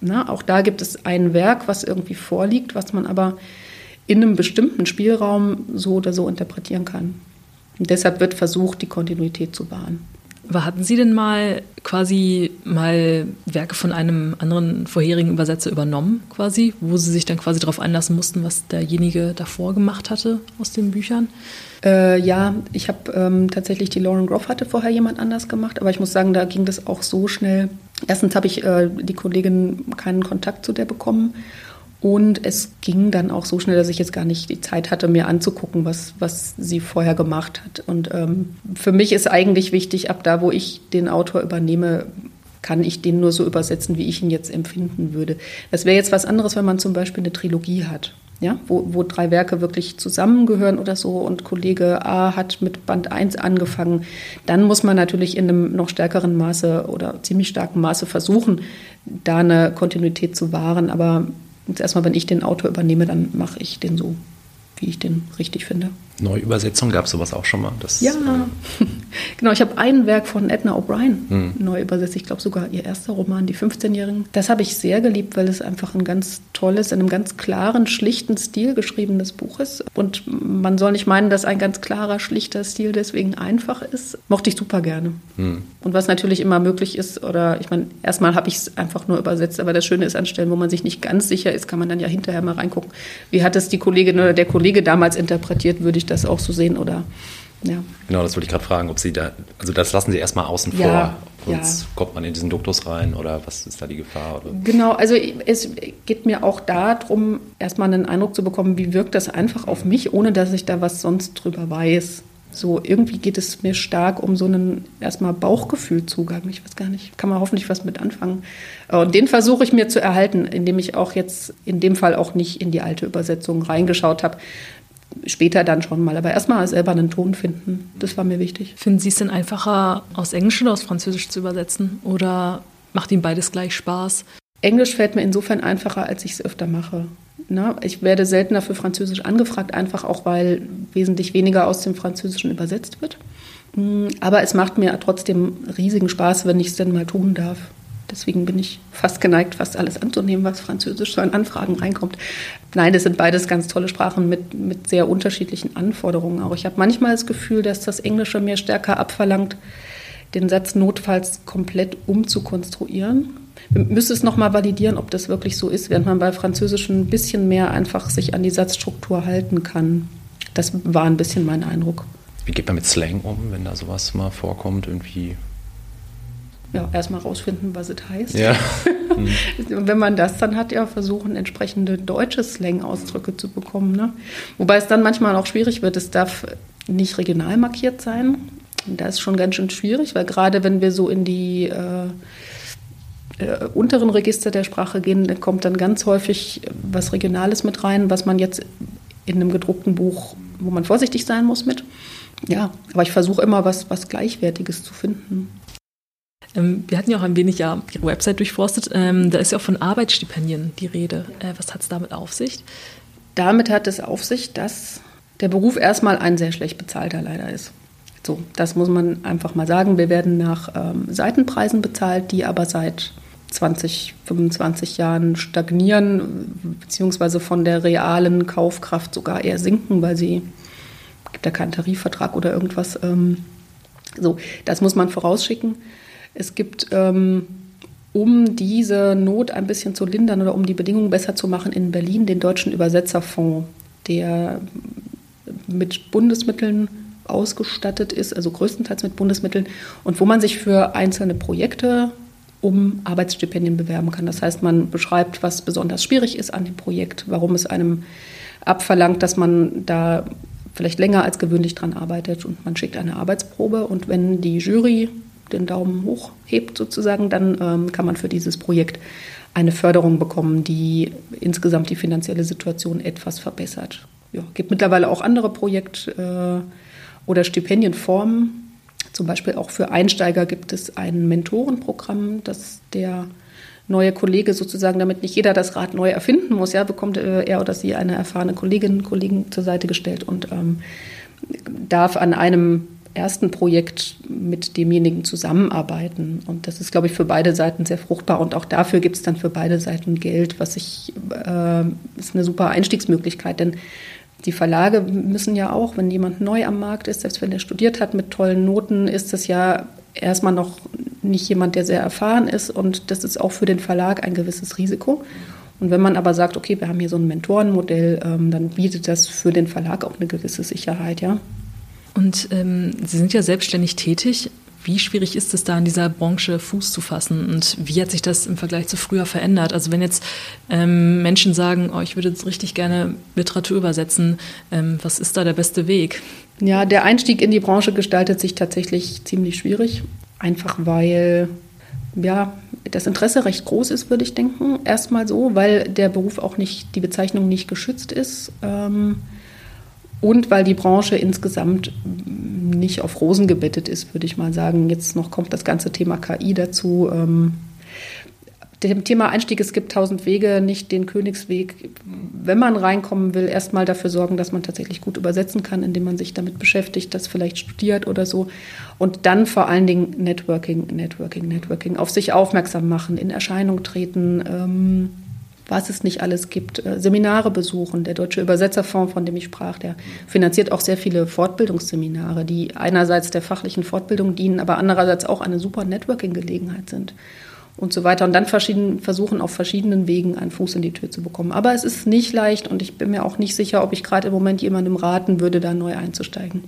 Na, auch da gibt es ein Werk, was irgendwie vorliegt, was man aber in einem bestimmten Spielraum so oder so interpretieren kann. Und deshalb wird versucht, die Kontinuität zu wahren. Hatten Sie denn mal quasi mal Werke von einem anderen vorherigen Übersetzer übernommen, quasi, wo Sie sich dann quasi darauf einlassen mussten, was derjenige davor gemacht hatte aus den Büchern? Äh, ja, ich habe ähm, tatsächlich die Lauren Groff hatte vorher jemand anders gemacht, aber ich muss sagen, da ging das auch so schnell. Erstens habe ich äh, die Kollegin keinen Kontakt zu der bekommen und es ging dann auch so schnell, dass ich jetzt gar nicht die Zeit hatte, mir anzugucken, was, was sie vorher gemacht hat. Und ähm, für mich ist eigentlich wichtig, ab da, wo ich den Autor übernehme, kann ich den nur so übersetzen, wie ich ihn jetzt empfinden würde. Das wäre jetzt was anderes, wenn man zum Beispiel eine Trilogie hat, ja, wo, wo drei Werke wirklich zusammengehören oder so und Kollege A hat mit Band 1 angefangen. Dann muss man natürlich in einem noch stärkeren Maße oder ziemlich starken Maße versuchen, da eine Kontinuität zu wahren. Aber erstmal, wenn ich den Autor übernehme, dann mache ich den so, wie ich den richtig finde. Neuübersetzung gab es sowas auch schon mal? Das, ja, äh [laughs] genau. Ich habe ein Werk von Edna O'Brien hm. neu übersetzt. Ich glaube sogar ihr erster Roman, Die 15-Jährigen. Das habe ich sehr geliebt, weil es einfach ein ganz tolles, in einem ganz klaren, schlichten Stil geschriebenes Buch ist. Und man soll nicht meinen, dass ein ganz klarer, schlichter Stil deswegen einfach ist. Mochte ich super gerne. Hm. Und was natürlich immer möglich ist, oder ich meine, erstmal habe ich es einfach nur übersetzt, aber das Schöne ist an Stellen, wo man sich nicht ganz sicher ist, kann man dann ja hinterher mal reingucken. Wie hat es die Kollegin oder der Kollege damals interpretiert, würde ich das auch so sehen oder ja. Genau, das wollte ich gerade fragen, ob Sie da, also das lassen Sie erstmal außen ja, vor, sonst ja. kommt man in diesen Duktus rein oder was ist da die Gefahr? Oder? Genau, also es geht mir auch darum, erstmal einen Eindruck zu bekommen, wie wirkt das einfach auf mich, ohne dass ich da was sonst drüber weiß. So, irgendwie geht es mir stark um so einen erstmal Bauchgefühlzugang. Ich weiß gar nicht, kann man hoffentlich was mit anfangen. Und den versuche ich mir zu erhalten, indem ich auch jetzt in dem Fall auch nicht in die alte Übersetzung reingeschaut habe, später dann schon mal. Aber erstmal selber einen Ton finden, das war mir wichtig. Finden Sie es denn einfacher, aus Englisch oder aus Französisch zu übersetzen? Oder macht Ihnen beides gleich Spaß? Englisch fällt mir insofern einfacher, als ich es öfter mache. Na, ich werde seltener für Französisch angefragt, einfach auch, weil wesentlich weniger aus dem Französischen übersetzt wird. Hm, aber es macht mir trotzdem riesigen Spaß, wenn ich es denn mal tun darf. Deswegen bin ich fast geneigt, fast alles anzunehmen, was Französisch so an Anfragen reinkommt. Nein, das sind beides ganz tolle Sprachen mit, mit sehr unterschiedlichen Anforderungen auch. Ich habe manchmal das Gefühl, dass das Englische mir stärker abverlangt, den Satz notfalls komplett umzukonstruieren. Wir müssen es nochmal validieren, ob das wirklich so ist, während man bei Französisch ein bisschen mehr einfach sich an die Satzstruktur halten kann. Das war ein bisschen mein Eindruck. Wie geht man mit Slang um, wenn da sowas mal vorkommt? Irgendwie ja, erstmal rausfinden, was es heißt. Ja. [laughs] Mhm. Wenn man das dann hat, ja, versuchen, entsprechende deutsche Slang-Ausdrücke zu bekommen. Ne? Wobei es dann manchmal auch schwierig wird. Es darf nicht regional markiert sein. Und das ist schon ganz schön schwierig, weil gerade wenn wir so in die äh, äh, unteren Register der Sprache gehen, da kommt dann ganz häufig was Regionales mit rein, was man jetzt in einem gedruckten Buch, wo man vorsichtig sein muss mit. Ja, aber ich versuche immer was, was Gleichwertiges zu finden. Ähm, wir hatten ja auch ein wenig ja Ihre Website durchforstet. Ähm, da ist ja auch von Arbeitsstipendien die Rede. Äh, was hat es damit auf sich? Damit hat es auf sich, dass der Beruf erstmal ein sehr schlecht bezahlter leider ist. So, das muss man einfach mal sagen. Wir werden nach ähm, Seitenpreisen bezahlt, die aber seit 20, 25 Jahren stagnieren, beziehungsweise von der realen Kaufkraft sogar eher sinken, weil sie gibt ja keinen Tarifvertrag oder irgendwas. Ähm, so, das muss man vorausschicken. Es gibt, ähm, um diese Not ein bisschen zu lindern oder um die Bedingungen besser zu machen, in Berlin den Deutschen Übersetzerfonds, der mit Bundesmitteln ausgestattet ist, also größtenteils mit Bundesmitteln, und wo man sich für einzelne Projekte um Arbeitsstipendien bewerben kann. Das heißt, man beschreibt, was besonders schwierig ist an dem Projekt, warum es einem abverlangt, dass man da vielleicht länger als gewöhnlich dran arbeitet und man schickt eine Arbeitsprobe und wenn die Jury den Daumen hoch hebt sozusagen, dann ähm, kann man für dieses Projekt eine Förderung bekommen, die insgesamt die finanzielle Situation etwas verbessert. Ja, gibt mittlerweile auch andere Projekt- äh, oder Stipendienformen, zum Beispiel auch für Einsteiger gibt es ein Mentorenprogramm, das der neue Kollege sozusagen, damit nicht jeder das Rad neu erfinden muss, ja, bekommt äh, er oder sie eine erfahrene Kollegin, Kollegen zur Seite gestellt und ähm, darf an einem ersten Projekt mit demjenigen zusammenarbeiten. Und das ist, glaube ich, für beide Seiten sehr fruchtbar. Und auch dafür gibt es dann für beide Seiten Geld, was ich, äh, ist eine super Einstiegsmöglichkeit. Denn die Verlage müssen ja auch, wenn jemand neu am Markt ist, selbst wenn er studiert hat mit tollen Noten, ist das ja erstmal noch nicht jemand, der sehr erfahren ist. Und das ist auch für den Verlag ein gewisses Risiko. Und wenn man aber sagt, okay, wir haben hier so ein Mentorenmodell, ähm, dann bietet das für den Verlag auch eine gewisse Sicherheit, ja. Und ähm, Sie sind ja selbstständig tätig. Wie schwierig ist es da in dieser Branche Fuß zu fassen und wie hat sich das im Vergleich zu früher verändert? Also wenn jetzt ähm, Menschen sagen, oh, ich würde jetzt richtig gerne Literatur übersetzen, ähm, was ist da der beste Weg? Ja, der Einstieg in die Branche gestaltet sich tatsächlich ziemlich schwierig, einfach weil ja, das Interesse recht groß ist, würde ich denken. Erstmal so, weil der Beruf auch nicht, die Bezeichnung nicht geschützt ist. Ähm, und weil die Branche insgesamt nicht auf Rosen gebettet ist, würde ich mal sagen. Jetzt noch kommt das ganze Thema KI dazu. Ähm, dem Thema Einstieg, es gibt tausend Wege, nicht den Königsweg. Wenn man reinkommen will, erstmal dafür sorgen, dass man tatsächlich gut übersetzen kann, indem man sich damit beschäftigt, das vielleicht studiert oder so. Und dann vor allen Dingen Networking, Networking, Networking, auf sich aufmerksam machen, in Erscheinung treten. Ähm, was es nicht alles gibt, äh, Seminare besuchen. Der Deutsche Übersetzerfonds, von dem ich sprach, der finanziert auch sehr viele Fortbildungsseminare, die einerseits der fachlichen Fortbildung dienen, aber andererseits auch eine super Networking-Gelegenheit sind und so weiter. Und dann versuchen auf verschiedenen Wegen einen Fuß in die Tür zu bekommen. Aber es ist nicht leicht und ich bin mir auch nicht sicher, ob ich gerade im Moment jemandem raten würde, da neu einzusteigen.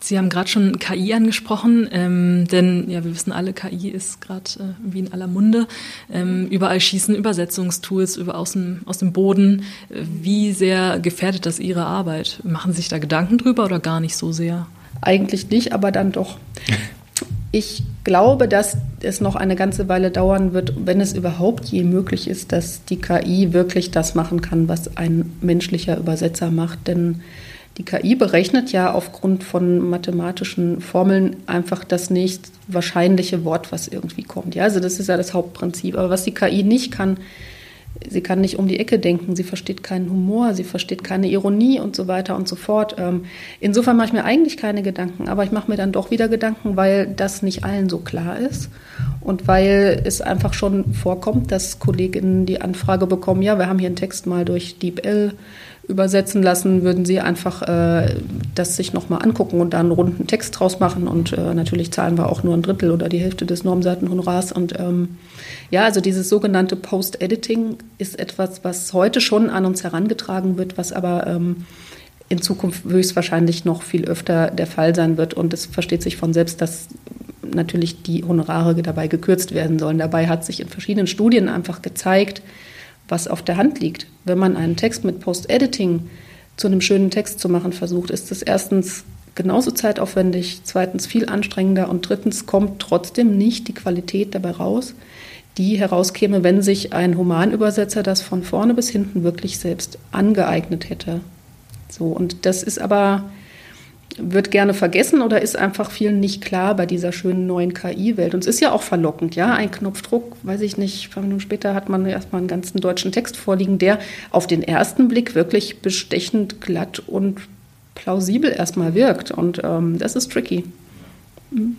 Sie haben gerade schon KI angesprochen, ähm, denn ja, wir wissen alle, KI ist gerade äh, wie in aller Munde. Ähm, überall schießen Übersetzungstools über aus dem, aus dem Boden. Wie sehr gefährdet das Ihre Arbeit? Machen Sie sich da Gedanken drüber oder gar nicht so sehr? Eigentlich nicht, aber dann doch. Ich glaube, dass es noch eine ganze Weile dauern wird, wenn es überhaupt je möglich ist, dass die KI wirklich das machen kann, was ein menschlicher Übersetzer macht. Denn die KI berechnet ja aufgrund von mathematischen Formeln einfach das nächst wahrscheinliche Wort, was irgendwie kommt. Ja, also das ist ja das Hauptprinzip. Aber was die KI nicht kann, sie kann nicht um die Ecke denken, sie versteht keinen Humor, sie versteht keine Ironie und so weiter und so fort. Ähm, insofern mache ich mir eigentlich keine Gedanken, aber ich mache mir dann doch wieder Gedanken, weil das nicht allen so klar ist und weil es einfach schon vorkommt, dass Kolleginnen die Anfrage bekommen, ja, wir haben hier einen Text mal durch DeepL übersetzen lassen, würden Sie einfach äh, das sich nochmal angucken und da einen runden Text draus machen. Und äh, natürlich zahlen wir auch nur ein Drittel oder die Hälfte des Normseitenhonorars. Und ähm, ja, also dieses sogenannte Post-Editing ist etwas, was heute schon an uns herangetragen wird, was aber ähm, in Zukunft höchstwahrscheinlich noch viel öfter der Fall sein wird. Und es versteht sich von selbst, dass natürlich die Honorare dabei gekürzt werden sollen. Dabei hat sich in verschiedenen Studien einfach gezeigt, was auf der Hand liegt. Wenn man einen Text mit Post-Editing zu einem schönen Text zu machen versucht, ist es erstens genauso zeitaufwendig, zweitens viel anstrengender und drittens kommt trotzdem nicht die Qualität dabei raus, die herauskäme, wenn sich ein Humanübersetzer das von vorne bis hinten wirklich selbst angeeignet hätte. So, und das ist aber, wird gerne vergessen oder ist einfach vielen nicht klar bei dieser schönen neuen KI-Welt. Und es ist ja auch verlockend, ja. Ein Knopfdruck, weiß ich nicht, fünf Minuten später hat man erstmal einen ganzen deutschen Text vorliegen, der auf den ersten Blick wirklich bestechend glatt und plausibel erstmal wirkt. Und ähm, das ist tricky. Mhm.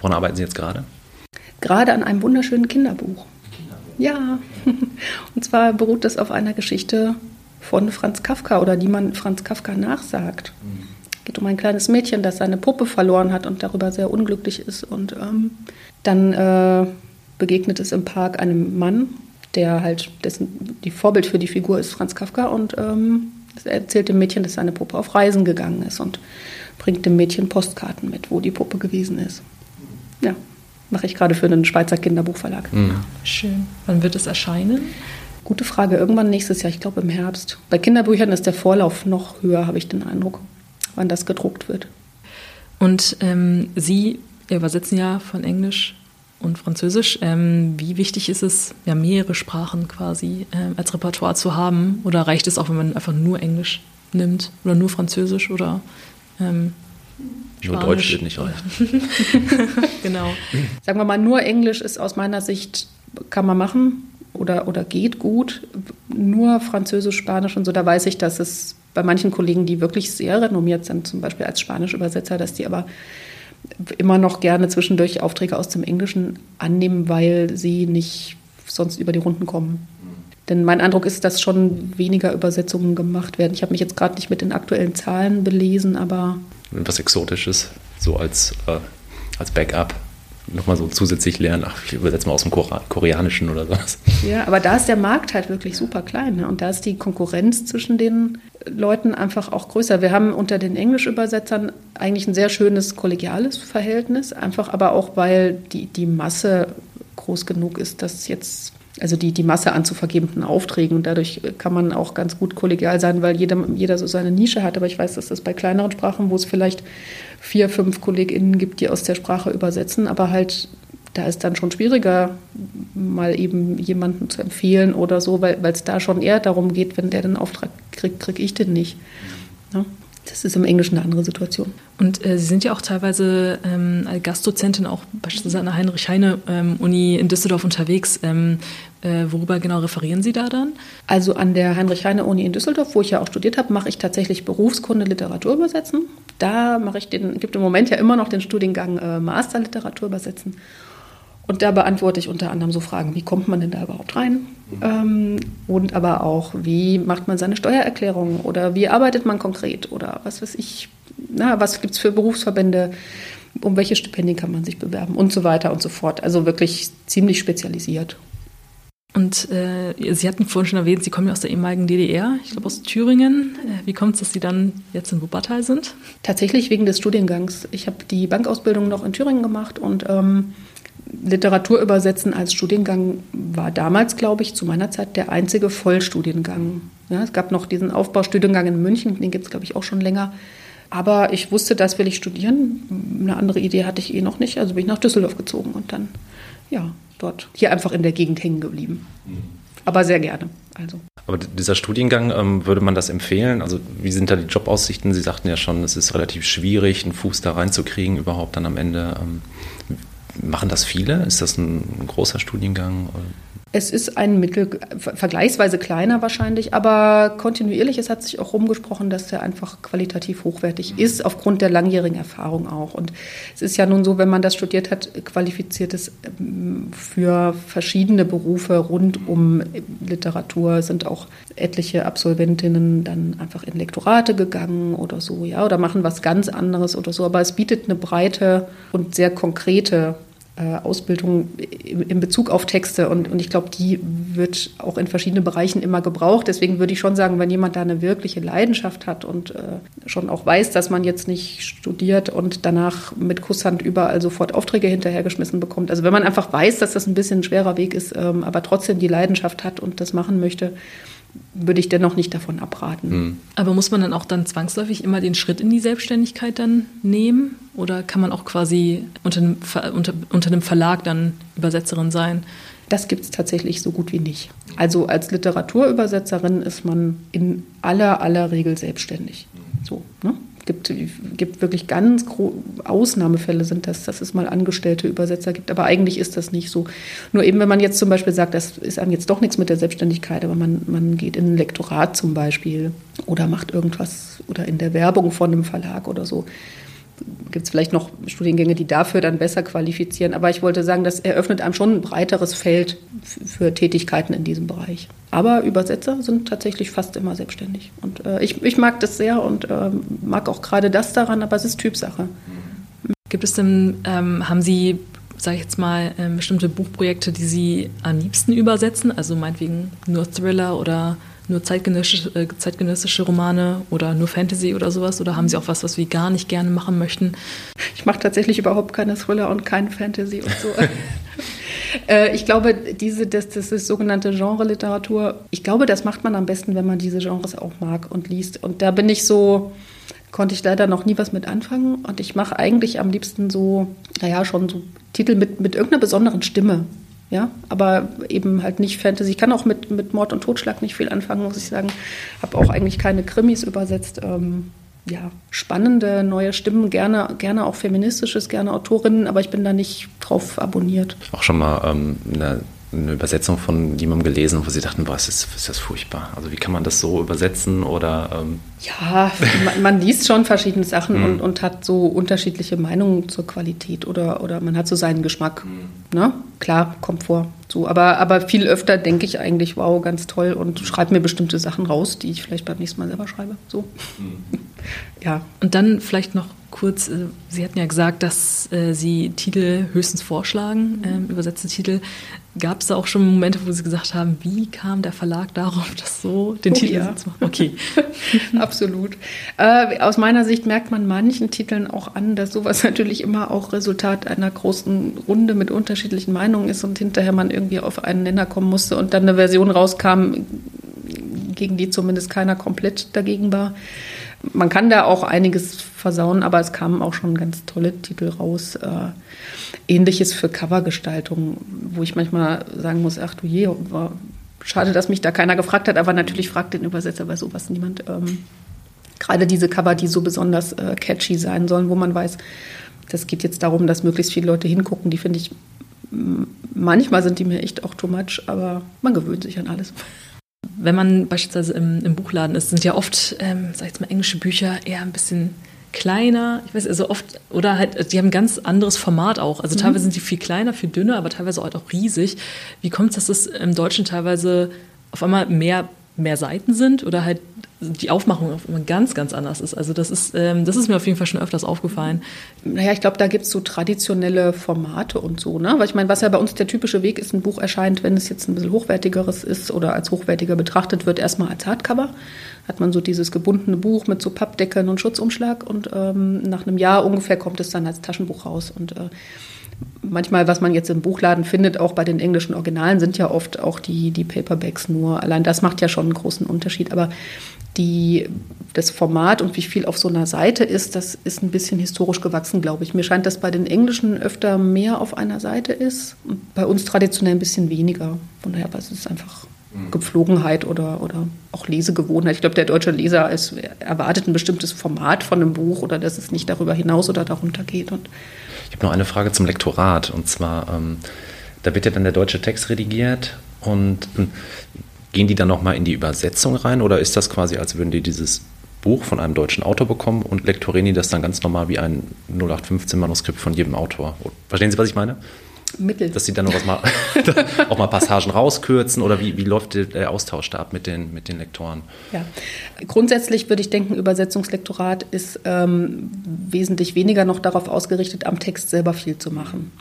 Woran arbeiten Sie jetzt gerade? Gerade an einem wunderschönen Kinderbuch. Kinderbuch. Ja, [laughs] und zwar beruht das auf einer Geschichte von Franz Kafka oder die man Franz Kafka nachsagt. Mhm. Es geht um ein kleines Mädchen, das seine Puppe verloren hat und darüber sehr unglücklich ist. Und ähm, dann äh, begegnet es im Park einem Mann, der halt dessen die Vorbild für die Figur ist Franz Kafka und ähm, er erzählt dem Mädchen, dass seine Puppe auf Reisen gegangen ist und bringt dem Mädchen Postkarten mit, wo die Puppe gewesen ist. Ja, mache ich gerade für einen Schweizer Kinderbuchverlag. Mhm. Schön. Wann wird es erscheinen? Gute Frage. Irgendwann nächstes Jahr, ich glaube im Herbst. Bei Kinderbüchern ist der Vorlauf noch höher, habe ich den Eindruck, wann das gedruckt wird. Und ähm, Sie übersetzen ja von Englisch und Französisch. Ähm, wie wichtig ist es, ja, mehrere Sprachen quasi ähm, als Repertoire zu haben? Oder reicht es auch, wenn man einfach nur Englisch nimmt oder nur Französisch oder ähm, nur Deutsch wird nicht reichen. [laughs] genau. Sagen wir mal, nur Englisch ist aus meiner Sicht, kann man machen oder, oder geht gut. Nur Französisch, Spanisch und so, da weiß ich, dass es bei manchen Kollegen, die wirklich sehr renommiert sind, zum Beispiel als Spanisch-Übersetzer, dass die aber immer noch gerne zwischendurch Aufträge aus dem Englischen annehmen, weil sie nicht sonst über die Runden kommen. Denn mein Eindruck ist, dass schon weniger Übersetzungen gemacht werden. Ich habe mich jetzt gerade nicht mit den aktuellen Zahlen belesen, aber. Was Exotisches, so als, äh, als Backup nochmal so zusätzlich lernen, ach, ich übersetze mal aus dem Koreanischen oder sowas. Ja, aber da ist der Markt halt wirklich super klein. Ne? Und da ist die Konkurrenz zwischen den Leuten einfach auch größer. Wir haben unter den Englischübersetzern eigentlich ein sehr schönes kollegiales Verhältnis, einfach aber auch, weil die, die Masse groß genug ist, dass jetzt also die, die Masse an zu vergebenden Aufträgen. Und dadurch kann man auch ganz gut kollegial sein, weil jeder, jeder so seine Nische hat. Aber ich weiß, dass das bei kleineren Sprachen, wo es vielleicht vier, fünf KollegInnen gibt, die aus der Sprache übersetzen, aber halt da ist dann schon schwieriger, mal eben jemanden zu empfehlen oder so, weil es da schon eher darum geht, wenn der den Auftrag kriegt, kriege ich den nicht. Ja? Das ist im Englischen eine andere Situation. Und äh, Sie sind ja auch teilweise ähm, als Gastdozentin auch beispielsweise an der Heinrich-Heine-Uni ähm, in Düsseldorf unterwegs. Ähm, äh, worüber genau referieren Sie da dann? Also an der Heinrich-Heine-Uni in Düsseldorf, wo ich ja auch studiert habe, mache ich tatsächlich Berufskunde Literatur übersetzen. Da mache ich den, gibt im Moment ja immer noch den Studiengang äh, Master Literatur übersetzen. Und da beantworte ich unter anderem so Fragen, wie kommt man denn da überhaupt rein? Ähm, und aber auch, wie macht man seine Steuererklärung oder wie arbeitet man konkret oder was weiß ich, na, was gibt es für Berufsverbände, um welche Stipendien kann man sich bewerben und so weiter und so fort. Also wirklich ziemlich spezialisiert. Und äh, Sie hatten vorhin schon erwähnt, Sie kommen ja aus der ehemaligen DDR, ich glaube aus Thüringen. Äh, wie kommt es, dass Sie dann jetzt in Wuppertal sind? Tatsächlich wegen des Studiengangs. Ich habe die Bankausbildung noch in Thüringen gemacht und ähm, Literatur übersetzen als Studiengang war damals, glaube ich, zu meiner Zeit der einzige Vollstudiengang. Ja, es gab noch diesen Aufbaustudiengang in München, den gibt es, glaube ich, auch schon länger. Aber ich wusste, das will ich studieren. Eine andere Idee hatte ich eh noch nicht. Also bin ich nach Düsseldorf gezogen und dann, ja, dort, hier einfach in der Gegend hängen geblieben. Aber sehr gerne. Also. Aber dieser Studiengang, ähm, würde man das empfehlen? Also wie sind da die Jobaussichten? Sie sagten ja schon, es ist relativ schwierig, einen Fuß da reinzukriegen, überhaupt dann am Ende. Ähm, Machen das viele? Ist das ein großer Studiengang? Es ist ein mittel, vergleichsweise kleiner wahrscheinlich, aber kontinuierlich. Es hat sich auch rumgesprochen, dass er einfach qualitativ hochwertig ist, aufgrund der langjährigen Erfahrung auch. Und es ist ja nun so, wenn man das studiert hat, qualifiziert es ähm, für verschiedene Berufe rund um Literatur, sind auch etliche Absolventinnen dann einfach in Lektorate gegangen oder so, ja, oder machen was ganz anderes oder so. Aber es bietet eine breite und sehr konkrete Ausbildung in Bezug auf Texte und, und ich glaube, die wird auch in verschiedenen Bereichen immer gebraucht. Deswegen würde ich schon sagen, wenn jemand da eine wirkliche Leidenschaft hat und äh, schon auch weiß, dass man jetzt nicht studiert und danach mit Kusshand überall sofort Aufträge hinterhergeschmissen bekommt. Also wenn man einfach weiß, dass das ein bisschen ein schwerer Weg ist, ähm, aber trotzdem die Leidenschaft hat und das machen möchte, würde ich dennoch nicht davon abraten. Hm. Aber muss man dann auch dann zwangsläufig immer den Schritt in die Selbstständigkeit dann nehmen? Oder kann man auch quasi unter einem, unter, unter einem Verlag dann Übersetzerin sein? Das gibt es tatsächlich so gut wie nicht. Also als Literaturübersetzerin ist man in aller, aller Regel selbstständig. So, ne? Gibt, gibt wirklich ganz Ausnahmefälle sind das, dass es mal angestellte Übersetzer gibt. Aber eigentlich ist das nicht so. Nur eben, wenn man jetzt zum Beispiel sagt, das ist einem jetzt doch nichts mit der Selbstständigkeit, aber man, man geht in ein Lektorat zum Beispiel oder macht irgendwas oder in der Werbung von einem Verlag oder so, gibt es vielleicht noch Studiengänge, die dafür dann besser qualifizieren. Aber ich wollte sagen, das eröffnet einem schon ein breiteres Feld für Tätigkeiten in diesem Bereich. Aber Übersetzer sind tatsächlich fast immer selbstständig. Und äh, ich, ich mag das sehr und äh, mag auch gerade das daran, aber es ist Typsache. Gibt es denn, ähm, haben Sie, sage ich jetzt mal, äh, bestimmte Buchprojekte, die Sie am liebsten übersetzen? Also meinetwegen nur Thriller oder nur zeitgenössische, äh, zeitgenössische Romane oder nur Fantasy oder sowas? Oder haben Sie auch was, was Sie gar nicht gerne machen möchten? Ich mache tatsächlich überhaupt keine Thriller und kein Fantasy und so. [laughs] Äh, ich glaube, diese, das, das ist sogenannte Genre-Literatur. Ich glaube, das macht man am besten, wenn man diese Genres auch mag und liest. Und da bin ich so, konnte ich leider noch nie was mit anfangen. Und ich mache eigentlich am liebsten so, naja, schon so Titel mit, mit irgendeiner besonderen Stimme. Ja, aber eben halt nicht Fantasy. Ich kann auch mit, mit Mord und Totschlag nicht viel anfangen, muss ich sagen. Habe auch eigentlich keine Krimis übersetzt. Ähm, ja, spannende neue Stimmen, gerne, gerne auch feministisches, gerne Autorinnen, aber ich bin da nicht drauf abonniert. Auch schon mal ähm, eine eine Übersetzung von jemandem gelesen, wo sie dachten, boah, ist das, ist das furchtbar. Also wie kann man das so übersetzen oder? Ähm ja, man, man, liest schon verschiedene Sachen mhm. und, und, hat so unterschiedliche Meinungen zur Qualität oder, oder man hat so seinen Geschmack. Mhm. Ne? Klar, kommt vor. So, aber, aber viel öfter denke ich eigentlich, wow, ganz toll und schreibe mir bestimmte Sachen raus, die ich vielleicht beim nächsten Mal selber schreibe. So. Mhm. [laughs] ja. Und dann vielleicht noch kurz, äh, Sie hatten ja gesagt, dass äh, Sie Titel höchstens vorschlagen, äh, übersetzte Titel. Gab es da auch schon Momente, wo Sie gesagt haben, wie kam der Verlag darauf, [laughs] das so den oh, Titel ja. zu machen? Okay. [laughs] Absolut. Äh, aus meiner Sicht merkt man manchen Titeln auch an, dass sowas [laughs] natürlich immer auch Resultat einer großen Runde mit unterschiedlichen Meinungen ist und hinterher man irgendwie auf einen Nenner kommen musste und dann eine Version rauskam, gegen die zumindest keiner komplett dagegen war. Man kann da auch einiges versauen, aber es kamen auch schon ganz tolle Titel raus. Äh, Ähnliches für Covergestaltung, wo ich manchmal sagen muss, ach du je, war schade, dass mich da keiner gefragt hat, aber natürlich fragt den Übersetzer bei sowas niemand. Ähm, gerade diese Cover, die so besonders äh, catchy sein sollen, wo man weiß, das geht jetzt darum, dass möglichst viele Leute hingucken, die finde ich, manchmal sind die mir echt auch too much, aber man gewöhnt sich an alles. Wenn man beispielsweise im, im Buchladen ist, sind ja oft, ähm, sag ich jetzt mal, englische Bücher eher ein bisschen kleiner, ich weiß, also oft, oder halt, die haben ein ganz anderes Format auch. Also mhm. teilweise sind die viel kleiner, viel dünner, aber teilweise halt auch riesig. Wie kommt es, dass es im Deutschen teilweise auf einmal mehr, mehr Seiten sind oder halt die Aufmachung auf einmal ganz, ganz anders ist? Also das ist, ähm, das ist mir auf jeden Fall schon öfters aufgefallen. Naja, ich glaube, da gibt es so traditionelle Formate und so, ne? Weil ich meine, was ja bei uns der typische Weg ist, ein Buch erscheint, wenn es jetzt ein bisschen hochwertigeres ist oder als hochwertiger betrachtet wird, erstmal als Hardcover hat man so dieses gebundene Buch mit so Pappdeckeln und Schutzumschlag und ähm, nach einem Jahr ungefähr kommt es dann als Taschenbuch raus und äh, manchmal, was man jetzt im Buchladen findet, auch bei den englischen Originalen, sind ja oft auch die, die Paperbacks nur. Allein das macht ja schon einen großen Unterschied. Aber die, das Format und wie viel auf so einer Seite ist, das ist ein bisschen historisch gewachsen, glaube ich. Mir scheint, dass bei den Englischen öfter mehr auf einer Seite ist und bei uns traditionell ein bisschen weniger. Von daher, es ist einfach Gepflogenheit oder, oder auch Lesegewohnheit. Ich glaube, der deutsche Leser ist, erwartet ein bestimmtes Format von einem Buch oder dass es nicht darüber hinaus oder darunter geht. Und ich habe noch eine Frage zum Lektorat. Und zwar, ähm, da wird ja dann der deutsche Text redigiert und ähm, gehen die dann nochmal in die Übersetzung rein oder ist das quasi, als würden die dieses Buch von einem deutschen Autor bekommen und lektorieren die das dann ganz normal wie ein 0815-Manuskript von jedem Autor? Verstehen Sie, was ich meine? Mittel. Dass sie dann noch was mal, [laughs] auch mal Passagen rauskürzen oder wie, wie läuft der Austausch da ab mit den, mit den Lektoren? Ja, grundsätzlich würde ich denken, Übersetzungslektorat ist ähm, wesentlich weniger noch darauf ausgerichtet, am Text selber viel zu machen.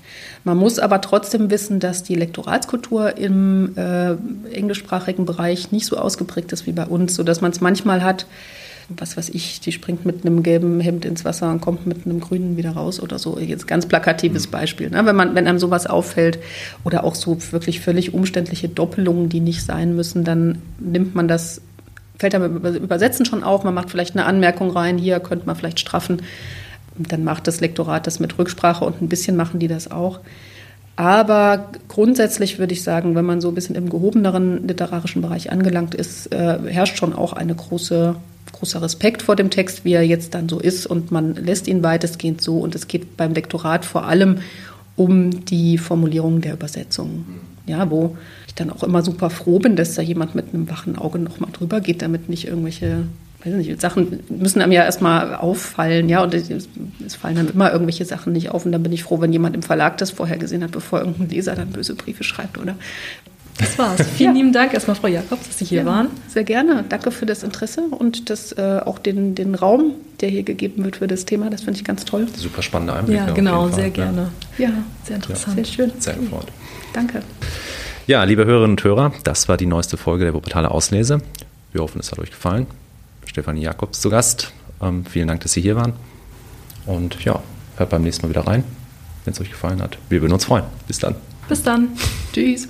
Man muss aber trotzdem wissen, dass die Lektoratskultur im äh, englischsprachigen Bereich nicht so ausgeprägt ist wie bei uns, sodass man es manchmal hat, was weiß ich, die springt mit einem gelben Hemd ins Wasser und kommt mit einem grünen wieder raus oder so. Jetzt ganz plakatives mhm. Beispiel. Ne? Wenn, man, wenn einem sowas auffällt oder auch so wirklich völlig umständliche Doppelungen, die nicht sein müssen, dann nimmt man das, fällt einem Übersetzen schon auf. Man macht vielleicht eine Anmerkung rein, hier könnte man vielleicht straffen. Dann macht das Lektorat das mit Rücksprache und ein bisschen machen die das auch. Aber grundsätzlich würde ich sagen, wenn man so ein bisschen im gehobeneren literarischen Bereich angelangt ist, äh, herrscht schon auch eine große großer Respekt vor dem Text, wie er jetzt dann so ist und man lässt ihn weitestgehend so und es geht beim Lektorat vor allem um die Formulierung der Übersetzung. Ja, wo ich dann auch immer super froh bin, dass da jemand mit einem wachen Auge nochmal drüber geht, damit nicht irgendwelche weiß nicht, Sachen müssen einem ja erstmal auffallen, ja, und es, fallen dann immer irgendwelche Sachen nicht auf. Und dann bin ich froh, wenn jemand im Verlag das vorher gesehen hat, bevor irgendein Leser dann böse Briefe schreibt oder das war's. [laughs] Vielen ja. lieben Dank erstmal, Frau Jakobs, dass Sie hier ja, waren. Sehr gerne. Danke für das Interesse und das, äh, auch den, den Raum, der hier gegeben wird für das Thema. Das finde ich ganz toll. Super spannende Einblicke. Ja, genau, sehr gerne. Ja, sehr interessant. Sehr schön. Sehr gefreut. Danke. Ja, liebe Hörerinnen und Hörer, das war die neueste Folge der Wuppertaler Auslese. Wir hoffen, es hat euch gefallen. Stefanie Jakobs zu Gast. Ähm, vielen Dank, dass Sie hier waren. Und ja, hört beim nächsten Mal wieder rein, wenn es euch gefallen hat. Wir würden uns freuen. Bis dann. Bis dann. Tschüss.